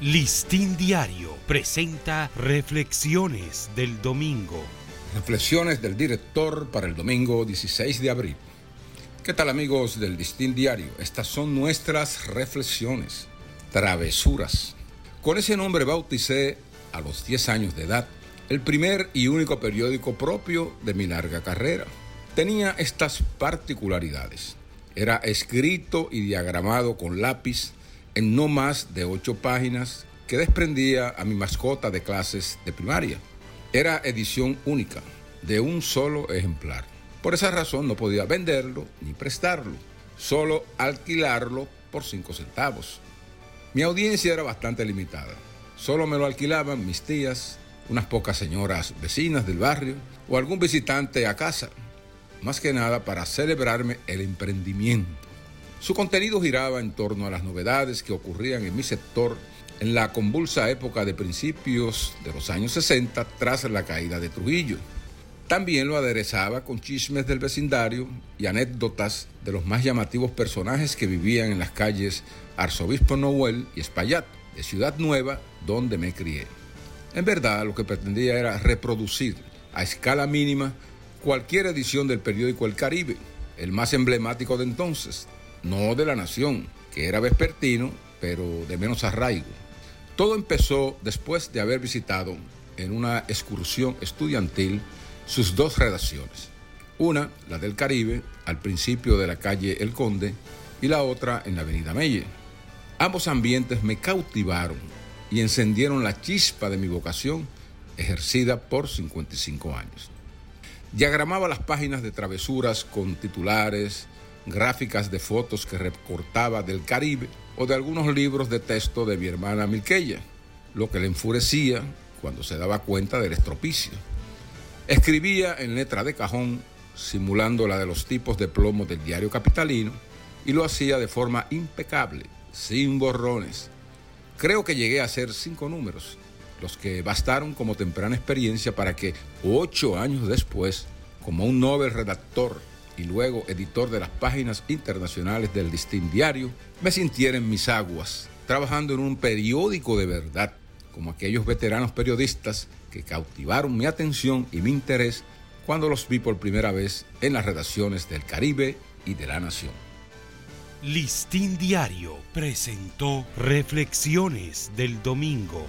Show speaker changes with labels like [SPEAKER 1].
[SPEAKER 1] Listín Diario presenta Reflexiones del Domingo.
[SPEAKER 2] Reflexiones del director para el domingo 16 de abril. ¿Qué tal amigos del Listín Diario? Estas son nuestras reflexiones, travesuras. Con ese nombre bauticé a los 10 años de edad el primer y único periódico propio de mi larga carrera. Tenía estas particularidades. Era escrito y diagramado con lápiz en no más de ocho páginas que desprendía a mi mascota de clases de primaria. Era edición única, de un solo ejemplar. Por esa razón no podía venderlo ni prestarlo, solo alquilarlo por cinco centavos. Mi audiencia era bastante limitada. Solo me lo alquilaban mis tías, unas pocas señoras vecinas del barrio o algún visitante a casa, más que nada para celebrarme el emprendimiento. Su contenido giraba en torno a las novedades que ocurrían en mi sector en la convulsa época de principios de los años 60 tras la caída de Trujillo. También lo aderezaba con chismes del vecindario y anécdotas de los más llamativos personajes que vivían en las calles Arzobispo Noel y Espaillat, de Ciudad Nueva, donde me crié. En verdad, lo que pretendía era reproducir a escala mínima cualquier edición del periódico El Caribe, el más emblemático de entonces, no de la nación, que era vespertino, pero de menos arraigo. Todo empezó después de haber visitado en una excursión estudiantil sus dos redacciones. Una, la del Caribe, al principio de la calle El Conde, y la otra en la avenida Melle. Ambos ambientes me cautivaron y encendieron la chispa de mi vocación ejercida por 55 años. Diagramaba las páginas de travesuras con titulares, gráficas de fotos que recortaba del Caribe o de algunos libros de texto de mi hermana Milqueya, lo que le enfurecía cuando se daba cuenta del estropicio. Escribía en letra de cajón, simulando la de los tipos de plomo del diario capitalino, y lo hacía de forma impecable, sin borrones. Creo que llegué a hacer cinco números, los que bastaron como temprana experiencia para que ocho años después, como un novel redactor y luego editor de las páginas internacionales del Distin Diario, me sintiera en mis aguas, trabajando en un periódico de verdad, como aquellos veteranos periodistas que cautivaron mi atención y mi interés cuando los vi por primera vez en las redacciones del Caribe y de la Nación.
[SPEAKER 1] Listín Diario presentó Reflexiones del Domingo.